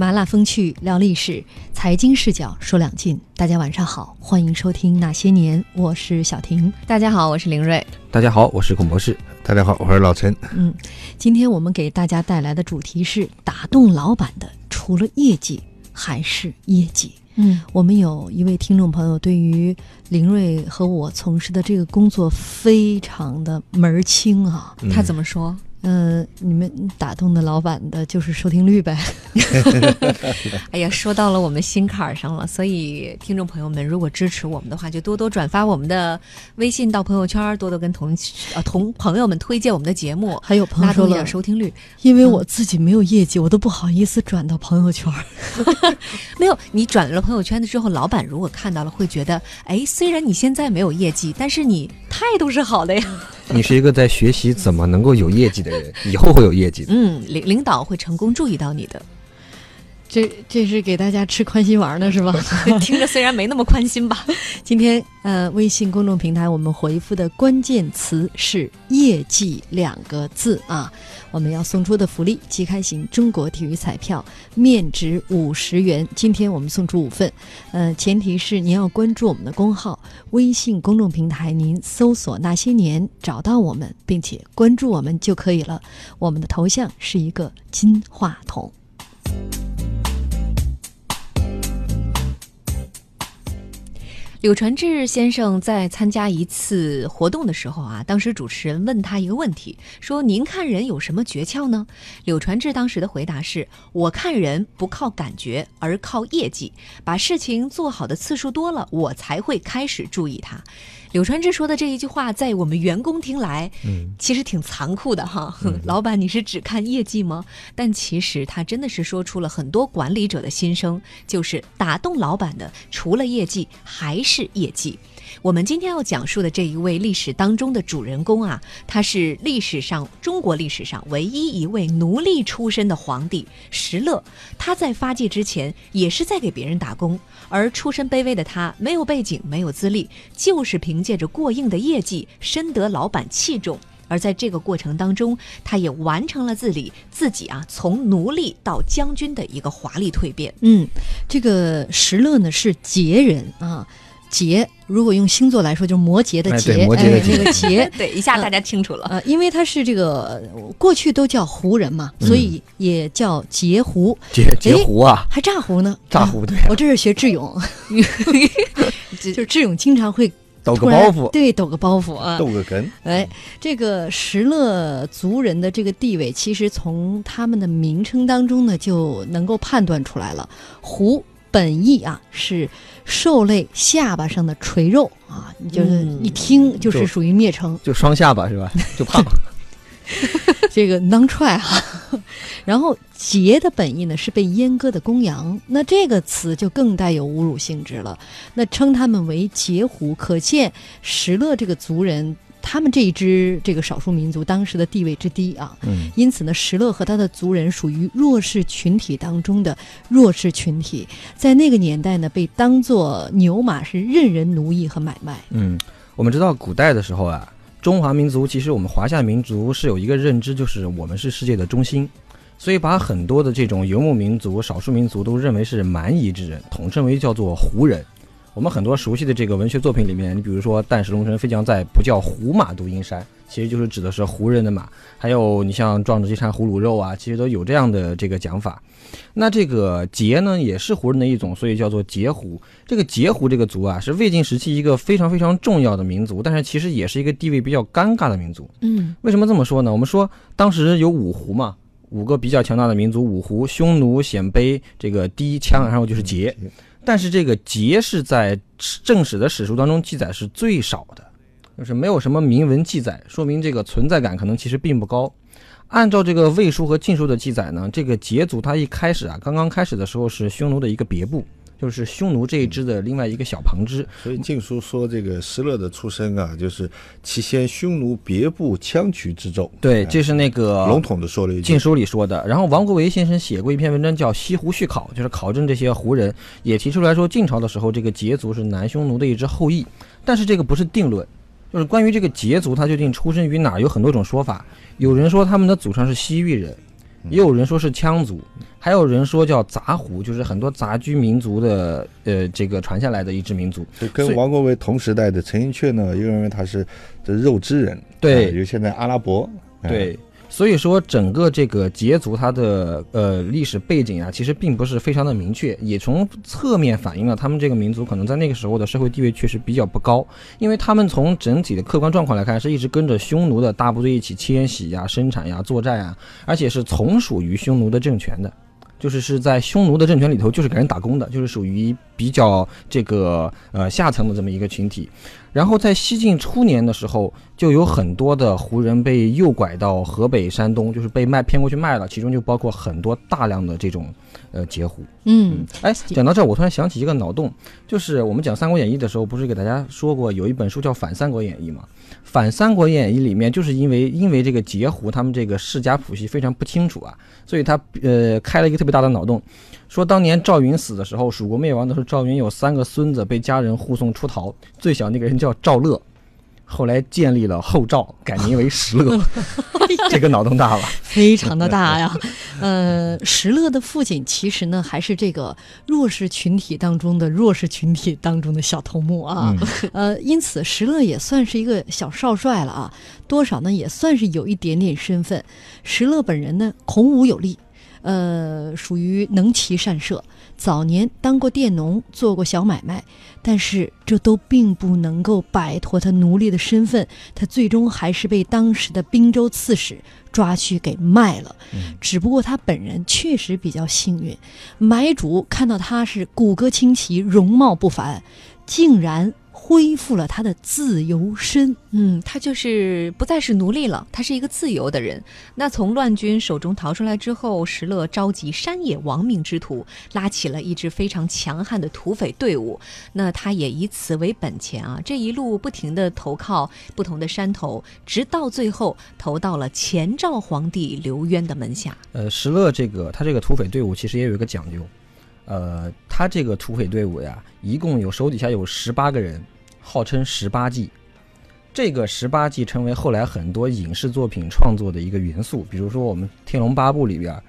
麻辣风趣聊历史，财经视角说两晋。大家晚上好，欢迎收听《那些年》，我是小婷。大家好，我是林瑞。大家好，我是孔博士。大家好，我是老陈。嗯，今天我们给大家带来的主题是打动老板的，除了业绩还是业绩。嗯，我们有一位听众朋友对于林瑞和我从事的这个工作非常的门儿清啊。他怎么说？嗯，你们打动的老板的就是收听率呗。哎呀，说到了我们心坎儿上了，所以听众朋友们，如果支持我们的话，就多多转发我们的微信到朋友圈，多多跟同呃同朋友们推荐我们的节目，还有朋友说了收听率，因为我自己没有业绩，我都不好意思转到朋友圈。没有，你转了朋友圈的之后，老板如果看到了，会觉得，哎，虽然你现在没有业绩，但是你态度是好的呀。你是一个在学习怎么能够有业绩的人，以后会有业绩的。嗯，领领导会成功注意到你的。这这是给大家吃宽心丸呢，是吧？听着虽然没那么宽心吧。今天呃，微信公众平台我们回复的关键词是“业绩”两个字啊。我们要送出的福利：即开型中国体育彩票，面值五十元。今天我们送出五份，呃，前提是您要关注我们的公号微信公众平台，您搜索“那些年”找到我们，并且关注我们就可以了。我们的头像是一个金话筒。柳传志先生在参加一次活动的时候啊，当时主持人问他一个问题，说：“您看人有什么诀窍呢？”柳传志当时的回答是：“我看人不靠感觉，而靠业绩。把事情做好的次数多了，我才会开始注意他。”柳传志说的这一句话，在我们员工听来，嗯，其实挺残酷的哈。老板，你是只看业绩吗？但其实他真的是说出了很多管理者的心声，就是打动老板的，除了业绩还是业绩。我们今天要讲述的这一位历史当中的主人公啊，他是历史上中国历史上唯一一位奴隶出身的皇帝石勒。他在发迹之前也是在给别人打工，而出身卑微的他没有背景，没有资历，就是凭借着过硬的业绩深得老板器重。而在这个过程当中，他也完成了自己自己啊从奴隶到将军的一个华丽蜕变。嗯，这个石勒呢是羯人啊。劫，如果用星座来说，就是摩羯的劫，摩羯的那个劫，对，一下大家清楚了。呃，因为他是这个过去都叫胡人嘛，所以也叫截胡。截截胡啊，还炸胡呢？炸胡对。我这是学智勇，就是智勇经常会抖个包袱，对，抖个包袱啊，抖个哏。哎，这个石勒族人的这个地位，其实从他们的名称当中呢，就能够判断出来了。胡本意啊是。兽类下巴上的垂肉啊，你就是一听就是属于蔑称，就双下巴是吧？就胖，这个能踹哈。然后桀的本意呢是被阉割的公羊，那这个词就更带有侮辱性质了。那称他们为桀胡，可见石勒这个族人。他们这一支这个少数民族当时的地位之低啊，嗯，因此呢，石勒和他的族人属于弱势群体当中的弱势群体，在那个年代呢，被当做牛马是任人奴役和买卖。嗯，我们知道古代的时候啊，中华民族其实我们华夏民族是有一个认知，就是我们是世界的中心，所以把很多的这种游牧民族、少数民族都认为是蛮夷之人，统称为叫做胡人。我们很多熟悉的这个文学作品里面，你比如说“但使龙城飞将在，不教胡马度阴山”，其实就是指的是胡人的马。还有你像“壮志饥餐胡虏肉”啊，其实都有这样的这个讲法。那这个羯呢，也是胡人的一种，所以叫做羯胡。这个羯胡这个族啊，是魏晋时期一个非常非常重要的民族，但是其实也是一个地位比较尴尬的民族。嗯，为什么这么说呢？我们说当时有五胡嘛，五个比较强大的民族，五胡：匈奴、鲜卑、这个氐、羌，然后就是羯。但是这个桀是在正史的史书当中记载是最少的，就是没有什么铭文记载，说明这个存在感可能其实并不高。按照这个《魏书》和《晋书》的记载呢，这个羯族它一开始啊，刚刚开始的时候是匈奴的一个别部。就是匈奴这一支的另外一个小旁支，所以《晋书》说这个石勒的出身啊，就是其先匈奴别部羌渠之众。对，这是那个笼统的说了一句，《晋书》里说的。然后王国维先生写过一篇文章叫《西湖续考》，就是考证这些胡人，也提出来说晋朝的时候这个羯族是南匈奴的一支后裔，但是这个不是定论，就是关于这个羯族他究竟出身于哪，有很多种说法。有人说他们的祖上是西域人。也有人说是羌族，还有人说叫杂胡，就是很多杂居民族的呃这个传下来的一支民族。就跟王国维同时代的陈寅恪呢，又认为他是这肉孜人，对啊，有现在阿拉伯，哎对，所以说整个这个羯族它的呃历史背景啊，其实并不是非常的明确，也从侧面反映了他们这个民族可能在那个时候的社会地位确实比较不高，因为他们从整体的客观状况来看，是一直跟着匈奴的大部队一起迁徙呀、生产呀、作战呀，而且是从属于匈奴的政权的。就是是在匈奴的政权里头，就是给人打工的，就是属于比较这个呃下层的这么一个群体。然后在西晋初年的时候，就有很多的胡人被诱拐到河北、山东，就是被卖骗过去卖了，其中就包括很多大量的这种呃截胡。嗯，哎，讲到这儿，我突然想起一个脑洞，就是我们讲《三国演义》的时候，不是给大家说过有一本书叫《反三国演义》吗？《反三国演义》里面就是因为因为这个截胡他们这个世家谱系非常不清楚啊，所以他呃开了一个特别大的脑洞，说当年赵云死的时候，蜀国灭亡的时候，赵云有三个孙子被家人护送出逃，最小那个人叫赵乐。后来建立了后赵，改名为石勒，这个脑洞大了。非常的大呀。呃，石勒的父亲其实呢，还是这个弱势群体当中的弱势群体当中的小头目啊。呃，因此石勒也算是一个小少帅了啊，多少呢也算是有一点点身份。石勒本人呢，孔武有力。呃，属于能骑善射，早年当过佃农，做过小买卖，但是这都并不能够摆脱他奴隶的身份，他最终还是被当时的滨州刺史抓去给卖了。只不过他本人确实比较幸运，买主看到他是骨骼清奇，容貌不凡，竟然恢复了他的自由身。嗯，他就是不再是奴隶了，他是一个自由的人。那从乱军手中逃出来之后，石勒召集山野亡命之徒，拉起了一支非常强悍的土匪队伍。那他也以此为本钱啊，这一路不停的投靠不同的山头，直到最后投到了前赵皇帝刘渊的门下。呃，石勒这个他这个土匪队伍其实也有一个讲究，呃，他这个土匪队伍呀，一共有手底下有十八个人，号称十八骑。这个十八骑成为后来很多影视作品创作的一个元素，比如说我们《天龙八部》里边，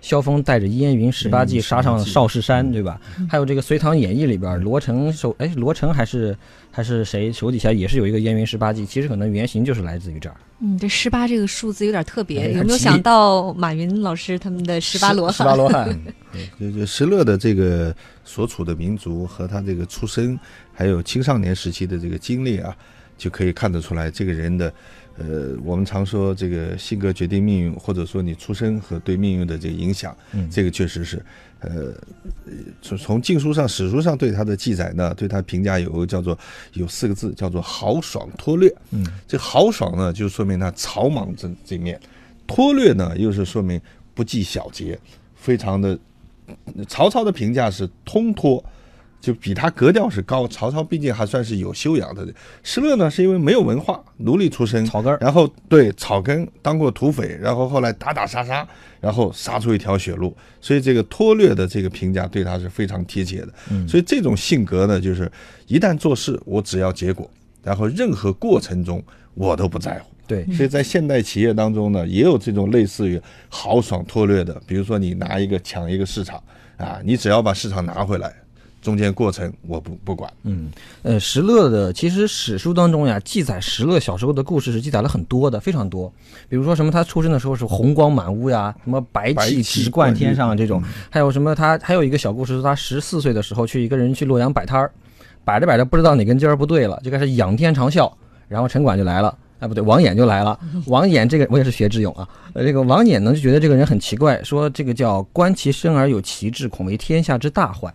萧峰带着燕云十八骑杀上少室山，对吧？还有这个《隋唐演义》里边，罗成手哎，罗成还是还是谁手底下也是有一个燕云十八骑，其实可能原型就是来自于这儿。嗯，这十八这个数字有点特别，哎有没有想到马云老师他们的十八罗汉十八汉？罗汉，就就石勒的这个所处的民族和他这个出身，还有青少年时期的这个经历啊，就可以看得出来这个人的，呃，我们常说这个性格决定命运，或者说你出身和对命运的这个影响，嗯这个确实是，呃，从从经书上、史书上对他的记载呢，对他评价有个叫做有四个字，叫做豪爽脱略。嗯，这豪爽呢，就说明他草莽这这面；脱略呢，又是说明不计小节，非常的。曹操的评价是通脱，就比他格调是高。曹操毕竟还算是有修养的人。施乐呢，是因为没有文化，奴隶出身，草根儿然后对草根当过土匪，然后后来打打杀杀，然后杀出一条血路，所以这个脱略的这个评价对他是非常贴切的。嗯所以这种性格呢，就是一旦做事，我只要结果，然后任何过程中我都不在乎。对，所以在现代企业当中呢，也有这种类似于豪爽脱略的，比如说你拿一个抢一个市场啊，你只要把市场拿回来，中间过程我不不管。嗯，呃，石勒的其实史书当中呀，记载石勒小时候的故事是记载了很多的，非常多。比如说什么他出生的时候是红光满屋呀，什么白气直贯天上这嗯种，还有什么他还有一个小故事，说他十四岁的时候去一个人去洛阳摆摊儿，摆着摆着不知道哪根筋儿不对了，就开始仰天长啸，然后城管就来了。哎，不对，王衍就来了。王衍这个我也是学智勇啊，呃，这个王衍呢就觉得这个人很奇怪，说这个叫观其身而有其志，恐为天下之大患。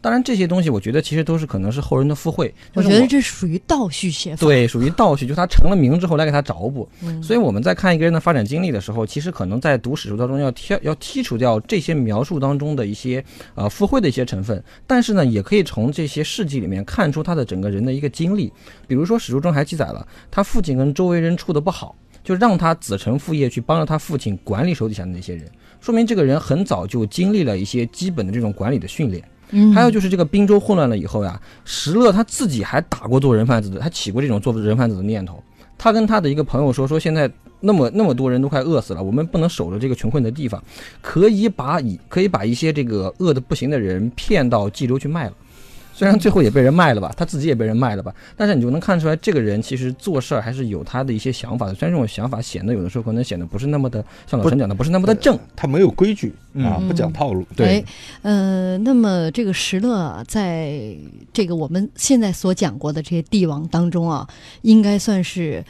当然这些东西，我觉得其实都是可能是后人的附会。就是我觉得这属于倒叙写法。对，属于倒叙，就他成了名之后来给他找补。嗯所以我们在看一个人的发展经历的时候，其实可能在读史书当中要剔要剔除掉这些描述当中的一些呃附会的一些成分，但是呢，也可以从这些事迹里面看出他的整个人的一个经历。比如说史书中还记载了他父亲跟周围人处的不好，就让他子承父业去帮着他父亲管理手底下的那些人，说明这个人很早就经历了一些基本的这种管理的训练。还有就是这个滨州混乱了以后呀，石勒他自己还打过做人贩子的，他起过这种做人贩子的念头。他跟他的一个朋友说，说现在那么那么多人都快饿死了，我们不能守着这个穷困的地方，可以把以可以把一些这个饿的不行的人骗到冀州去卖了。虽然最后也被人卖了吧，他自己也被人卖了吧，但是你就能看出来，这个人其实做事儿还是有他的一些想法的。虽然这种想法显得有的时候可能显得不是那么的，像老陈讲的，不是那么的正。他没有规矩啊，嗯不讲套路。对哎，呃，那么这个石勒啊，在这个我们现在所讲过的这些帝王当中啊，应该算是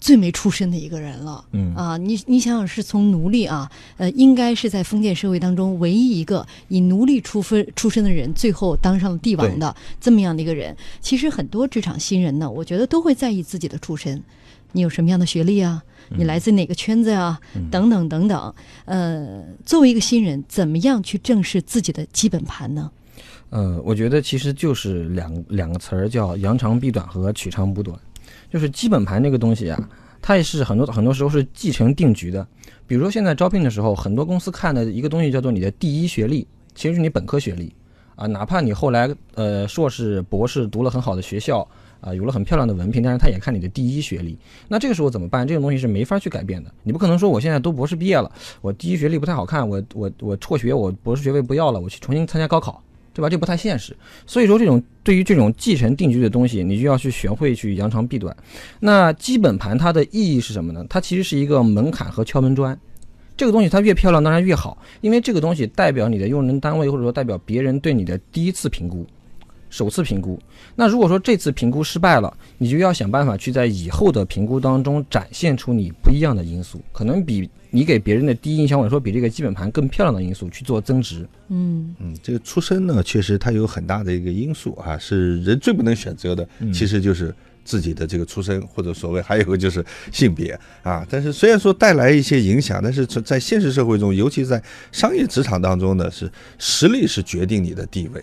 最没出身的一个人了。嗯啊，你你想想，是从奴隶啊，呃，应该是在封建社会当中唯一一个以奴隶出分出身的人，最后当上了帝王的这么样的一个人。其实很多职场新人呢，我觉得都会在意自己的出身，你有什么样的学历啊？你来自哪个圈子啊？等等等等。呃，作为一个新人，怎么样去正视自己的基本盘呢？呃，我觉得其实就是两两个词儿，叫扬长避短和取长补短。就是基本盘这个东西啊，它也是很多很多时候是继承定局的。比如说现在招聘的时候，很多公司看的一个东西叫做你的第一学历，其实是你本科学历啊，哪怕你后来呃硕士、博士读了很好的学校啊，有了很漂亮的文凭，但是他也看你的第一学历。那这个时候怎么办？这种东西是没法去改变的。你不可能说我现在都博士毕业了，我第一学历不太好看，我我我辍学，我博士学位不要了，我去重新参加高考。对吧？这不太现实，所以说这种对于这种继承定居的东西，你就要去学会去扬长避短。那基本盘它的意义是什么呢？它其实是一个门槛和敲门砖。这个东西它越漂亮当然越好，因为这个东西代表你的用人单位或者说代表别人对你的第一次评估、首次评估。那如果说这次评估失败了，你就要想办法去在以后的评估当中展现出你不一样的因素，可能比你给别人的第一印象或者说比这个基本盘更漂亮的因素去做增值。嗯嗯，这个出身呢，确实它有很大的一个因素啊，是人最不能选择的，其实就是自己的这个出身，或者所谓还有个就是性别啊。但是虽然说带来一些影响，但是在现实社会中，尤其在商业职场当中呢，是实力是决定你的地位。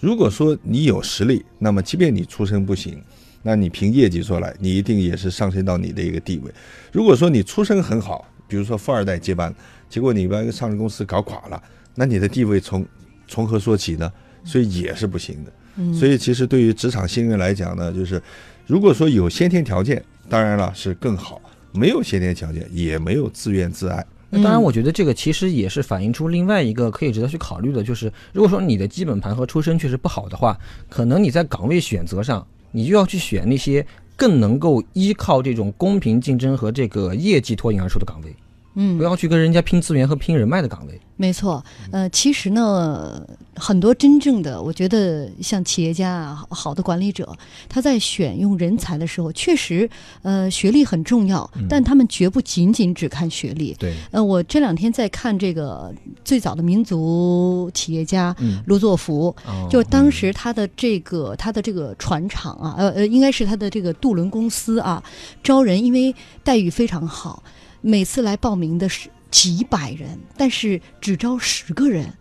如果说你有实力，那么即便你出身不行，那你凭业绩出来，你一定也是上升到你的一个地位。如果说你出身很好，比如说富二代接班，结果你把一个上市公司搞垮了，那你的地位从从何说起呢？所以也是不行的。嗯，所以其实对于职场新人来讲呢，就是如果说有先天条件，当然了是更好；没有先天条件，也没有自怨自艾。那当然，我觉得这个其实也是反映出另外一个可以值得去考虑的，就是如果说你的基本盘和出身确实不好的话，可能你在岗位选择上，你就要去选那些更能够依靠这种公平竞争和这个业绩脱颖而出的岗位，嗯。不，要去跟人家拼资源和拼人脉的岗位。没错，呃，其实呢，很多真正的，我觉得像企业家啊，好的管理者，他在选用人才的时候，确实，呃，学历很重要，但他们绝不仅仅只看学历。对，呃，我这两天在看这个最早的民族企业家嗯，卢作孚，嗯就当时他的这个他的这个船厂啊，呃呃，应该是他的这个渡轮公司啊，招人，因为待遇非常好，每次来报名的是几百人，但是只招十个人。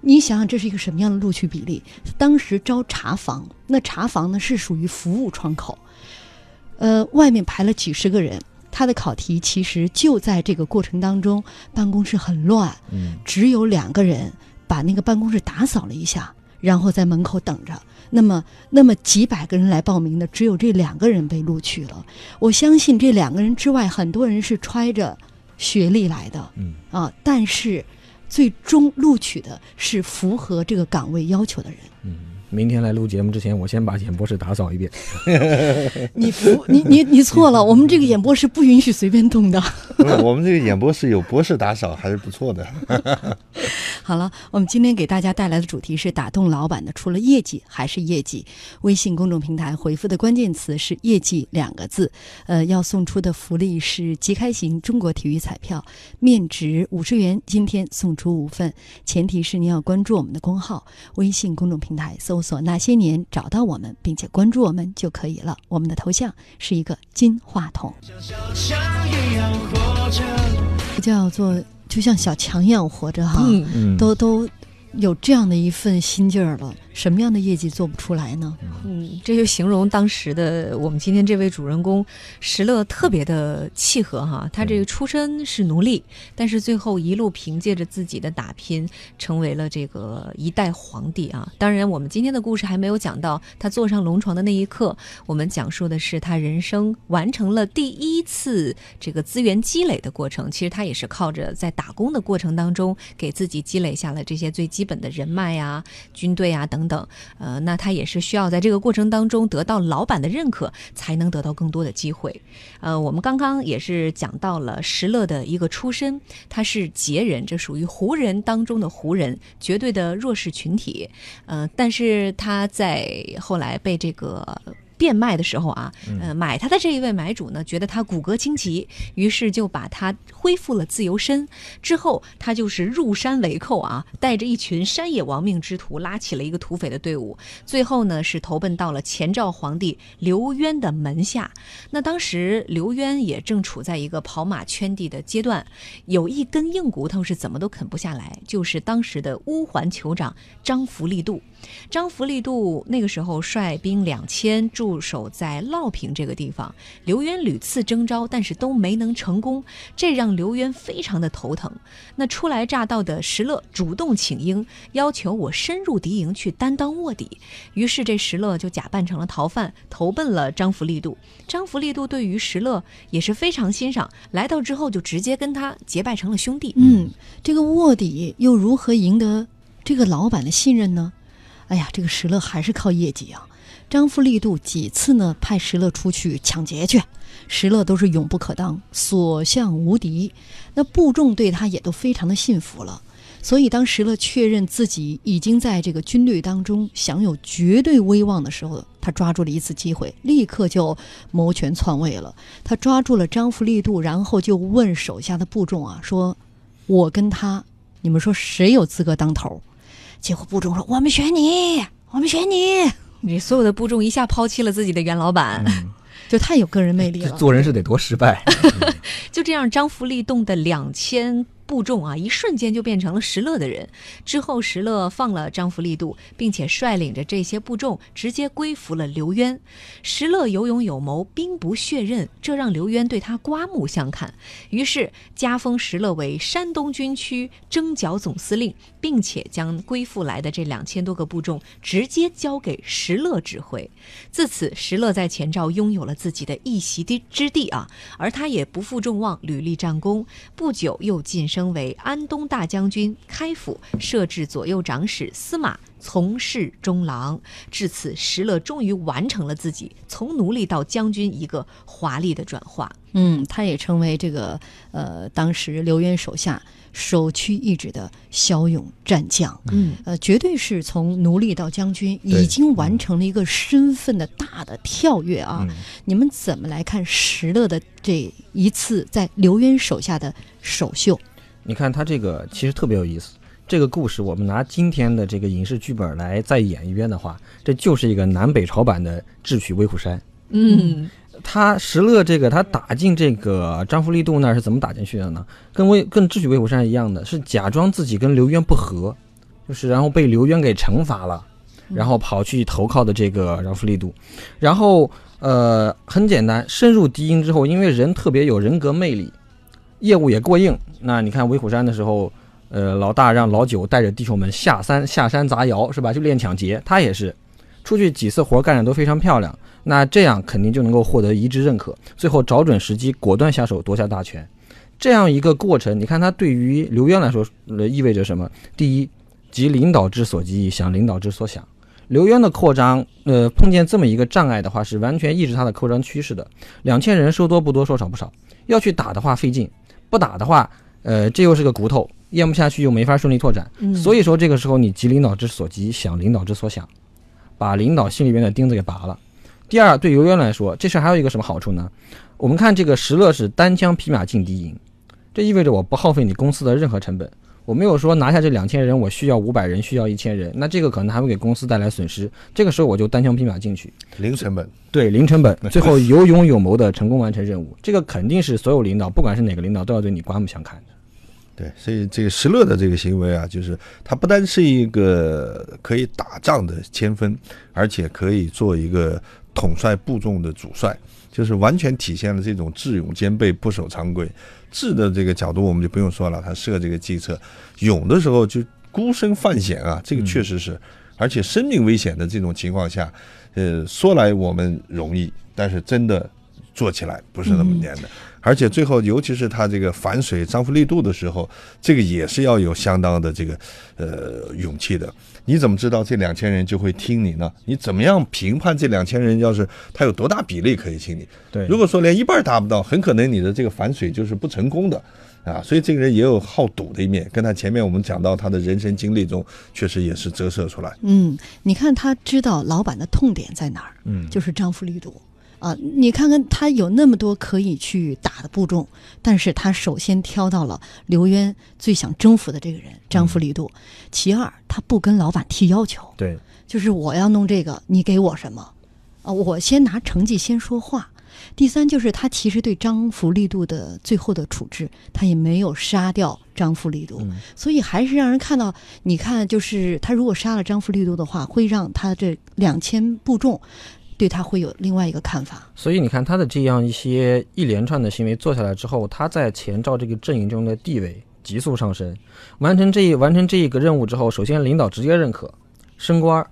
你想想，这是一个什么样的录取比例？当时招茶房，那茶房呢是属于服务窗口，呃，外面排了几十个人。他的考题其实就在这个过程当中，办公室很乱，嗯只有两个人把那个办公室打扫了一下，然后在门口等着。那么，那么几百个人来报名的，只有这两个人被录取了。我相信这两个人之外，很多人是揣着学历来的，嗯啊，但是最终录取的是符合这个岗位要求的人。嗯。明天来录节目之前，我先把演播室打扫一遍。你服你你你错了，我们这个演播室不允许随便动的。我们这个演播室有博士打扫，还是不错的。好了，我们今天给大家带来的主题是打动老板的，除了业绩还是业绩。微信公众平台回复的关键词是“业绩”两个字，呃，要送出的福利是即开型中国体育彩票，面值五十元，今天送出五份，前提是您要关注我们的公号，微信公众平台搜索“那些年”找到我们，并且关注我们就可以了。我们的头像是一个金话筒，叫做就像小强一样活着哈。都都有这样的一份心劲儿了，什么样的业绩做不出来呢？嗯，这就形容当时的我们今天这位主人公石勒特别的契合哈。他这个出身是奴隶，但是最后一路凭借着自己的打拼，成为了这个一代皇帝啊。当然，我们今天的故事还没有讲到他坐上龙床的那一刻，我们讲述的是他人生完成了第一次这个资源积累的过程。其实他也是靠着在打工的过程当中，给自己积累下了这些最基本的人脉啊、军队啊等。等，呃，那他也是需要在这个过程当中得到老板的认可，才能得到更多的机会。呃，我们刚刚也是讲到了石勒的一个出身，他是杰人，这属于胡人当中的胡人，绝对的弱势群体。呃，但是他在后来被这个。变卖的时候啊，呃，买他的这一位买主呢，觉得他骨骼清奇，于是就把他恢复了自由身。之后，他就是入山为寇啊，带着一群山野亡命之徒，拉起了一个土匪的队伍。最后呢，是投奔到了前赵皇帝刘渊的门下。那当时刘渊也正处在一个跑马圈地的阶段，有一根硬骨头是怎么都啃不下来，就是当时的乌桓酋长张福利度。张福利度那个时候率兵两千驻驻守在烙平这个地方，刘渊屡次征召，但是都没能成功，这让刘渊非常的头疼。那初来乍到的石勒主动请缨，要求我深入敌营去担当卧底。于是这石勒就假扮成了逃犯，投奔了张福利度。张福利度对于石勒也是非常欣赏，来到之后就直接跟他结拜成了兄弟。嗯，这个卧底又如何赢得这个老板的信任呢？哎呀，这个石勒还是靠业绩啊！张富力度几次呢派石勒出去抢劫去，石勒都是勇不可当，所向无敌。那部众对他也都非常的信服了。所以当石勒确认自己已经在这个军队当中享有绝对威望的时候，他抓住了一次机会，立刻就谋权篡位了。他抓住了张富力度，然后就问手下的部众啊，说：“我跟他，你们说谁有资格当头？”结果部众说：“我们选你，我们选你。”你所有的步骤一下抛弃了自己的原老板，就太有个人魅力了。做人是得多失败。就这样，张福利动的两千。部众啊，一瞬间就变成了石勒的人。之后，石勒放了张福利度，并且率领着这些部众直接归服了刘渊。石勒有勇有谋，兵不血刃，这让刘渊对他刮目相看。于是加封石勒为山东军区征剿总司令，并且将归附来的这两千多个部众直接交给石勒指挥。自此，石勒在前赵拥有了自己的一席之之地啊，而他也不负众望，屡立战功。不久又晋。升为安东大将军、开府，设置左右长史、司马，从事中郎。至此，石勒终于完成了自己从奴隶到将军一个华丽的转化。嗯，他也成为这个呃，当时刘渊手下首屈一指的骁勇战将。嗯，呃，绝对是从奴隶到将军，已经完成了一个身份的大的跳跃啊！你们怎么来看石勒的这一次在刘渊手下的首秀？你看他这个其实特别有意思，这个故事我们拿今天的这个影视剧本来再演一遍的话，这就是一个南北朝版的智取威虎山。嗯，他石勒这个他打进这个张福利度那是怎么打进去的呢？跟威跟智取威虎山一样的是假装自己跟刘渊不和，就是然后被刘渊给惩罚了，然后跑去投靠的这个张福利度，然后呃很简单，深入敌营之后，因为人特别有人格魅力。业务也过硬，那你看威虎山的时候，呃，老大让老九带着弟兄们下山下山砸窑，是吧？就练抢劫，他也是，出去几次活干的都非常漂亮，那这样肯定就能够获得一致认可，最后找准时机果断下手夺下大权，这样一个过程，你看他对于刘渊来说，意味着什么？第一，急领导之所急，想领导之所想。刘渊的扩张，呃，碰见这么一个障碍的话，是完全抑制他的扩张趋势的。两千人说多不多，说少不少，要去打的话费劲。不打的话，呃，这又是个骨头，咽不下去又没法顺利拓展。所以说这个时候你急领导之所急，想领导之所想，把领导心里面的钉子给拔了。第二，对游渊来说，这事还有一个什么好处呢？我们看这个石勒是单枪匹马进敌营，这意味着我不耗费你公司的任何成本。我没有说拿下这两千人，我需要五百人，需要一千人，那这个可能还会给公司带来损失。这个时候我就单枪匹马进去，零成本，对，零成本，最后有勇有谋的成功完成任务，这个肯定是所有领导，不管是哪个领导，都要对你刮目相看的。对，所以这个石勒的这个行为啊，就是他不单是一个可以打仗的千锋，而且可以做一个统帅部众的主帅，就是完全体现了这种智勇兼备、不守常规。智的这个角度我们就不用说了，他设这个计策；勇的时候就孤身犯险啊，这个确实是，而且生命危险的这种情况下，呃，说来我们容易，但是真的做起来不是那么难的。而且最后，尤其是他这个反水张富力度的时候，这个也是要有相当的这个呃勇气的。你怎么知道这两千人就会听你呢？你怎么样评判这两千人要是他有多大比例可以听你？对如果说连一半达不到，很可能你的这个反水就是不成功的啊。所以这个人也有好赌的一面，跟他前面我们讲到他的人生经历中，确实也是折射出来。嗯，你看他知道老板的痛点在哪儿，嗯就是张富力度啊。你看看他有那么多可以去打的部众，但是他首先挑到了刘渊最想征服的这个人张富力度。其二，他不跟老板提要求，对，就是我要弄这个，你给我什么啊？我先拿成绩先说话。第三就是他其实对张福力度的最后的处置，他也没有杀掉张福力度，所以还是让人看到，你看，就是他如果杀了张福力度的话，会让他这两千部众对他会有另外一个看法。所以你看他的这样一些一连串的行为做下来之后，他在前赵这个阵营中的地位急速上升。完成这一完成这一个任务之后，首先领导直接认可，升官儿，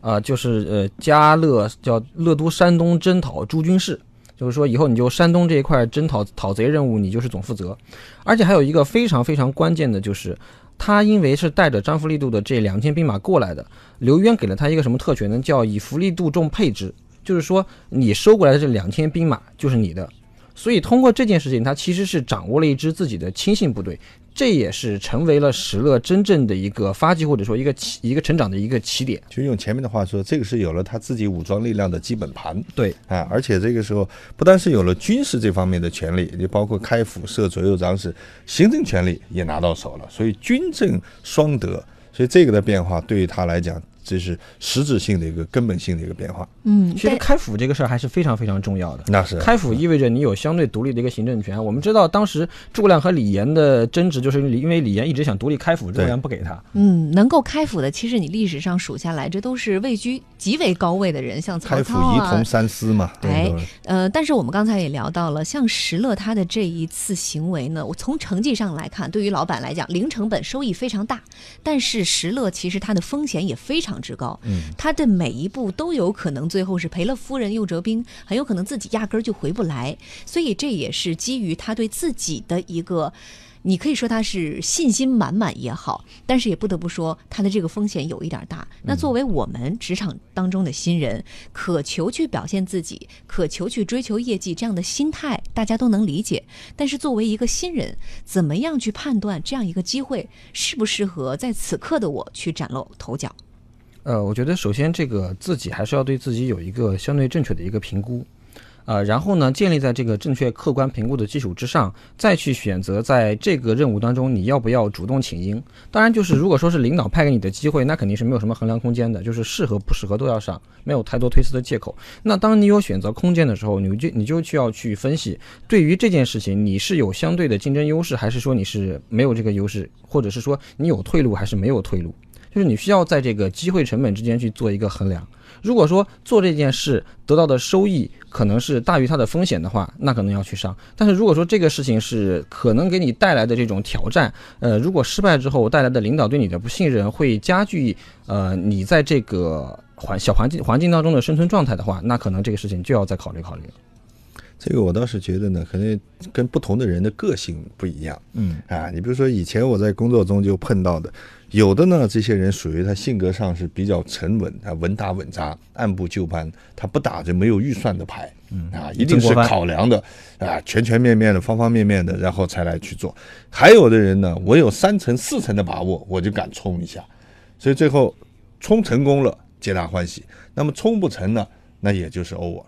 啊、就是呃加勒叫乐都山东征讨诸军事，就是说以后你就山东这一块征讨讨贼任务，你就是总负责。而且还有一个非常非常关键的就是。他因为是带着张福利度的这两千兵马过来的，刘渊给了他一个什么特权呢？叫以福利度众配之，就是说你收过来的这两千兵马就是你的。所以通过这件事情，他其实是掌握了一支自己的亲信部队，这也是成为了石勒真正的一个发迹或者说一个起一个成长的一个起点。就用前面的话说，这个是有了他自己武装力量的基本盘。对，啊，而且这个时候不单是有了军事这方面的权利，也包括开府设左右长史，行政权力也拿到手了，所以军政双得，所以这个的变化对于他来讲，这是实质性的一个根本性的一个变化。嗯，其实开府这个事儿还是非常非常重要的。那是开府意味着你有相对独立的一个行政权。我们知道当时诸葛亮和李严的争执，就是因为李严一直想独立开府，诸葛亮不给他。嗯，能够开府的，其实你历史上数下来，这都是位居极为高位的人，像曹操开府仪同，三司嘛，哎对呃，但是我们刚才也聊到了，像石勒他的这一次行为呢，我从成绩上来看，对于老板来讲，零成本收益非常大，但是石勒其实他的风险也非常之高，嗯，他的每一步都有可能最后是赔了夫人又折兵，很有可能自己压根儿就回不来，所以这也是基于他对自己的一个。你可以说他是信心满满也好，但是也不得不说他的这个风险有一点大。那作为我们职场当中的新人，渴求去表现自己，渴求去追求业绩这样的心态，大家都能理解。但是作为一个新人，怎么样去判断这样一个机会适不适合在此刻的我去崭露头角？呃，我觉得首先这个自己还是要对自己有一个相对正确的一个评估，呃，然后呢，建立在这个正确客观评估的基础之上，再去选择在这个任务当中你要不要主动请缨。当然，就是如果说是领导派给你的机会，那肯定是没有什么衡量空间的，就是适合不适合都要上，没有太多推辞的借口。那当你有选择空间的时候，你就你就需要去分析，对于这件事情你是有相对的竞争优势，还是说你是没有这个优势，或者是说你有退路还是没有退路？就是你需要在这个机会成本之间去做一个衡量。如果说做这件事得到的收益可能是大于它的风险的话，那可能要去上。但是如果说这个事情是可能给你带来的这种挑战，呃，如果失败之后带来的领导对你的不信任会加剧呃你在这个环小环境环境当中的生存状态的话，那可能这个事情就要再考虑考虑。这个我倒是觉得呢，可能跟不同的人的个性不一样。嗯啊，你比如说以前我在工作中就碰到的，有的呢，这些人属于他性格上是比较沉稳，啊，稳打稳扎，按部就班，他不打着没有预算的牌，嗯啊，一定是考量的，啊，全全面面的、方方面面的，然后才来去做。还有的人呢，我有三成、四成的把握，我就敢冲一下，所以最后冲成功了，皆大欢喜；那么冲不成呢，那也就是 over。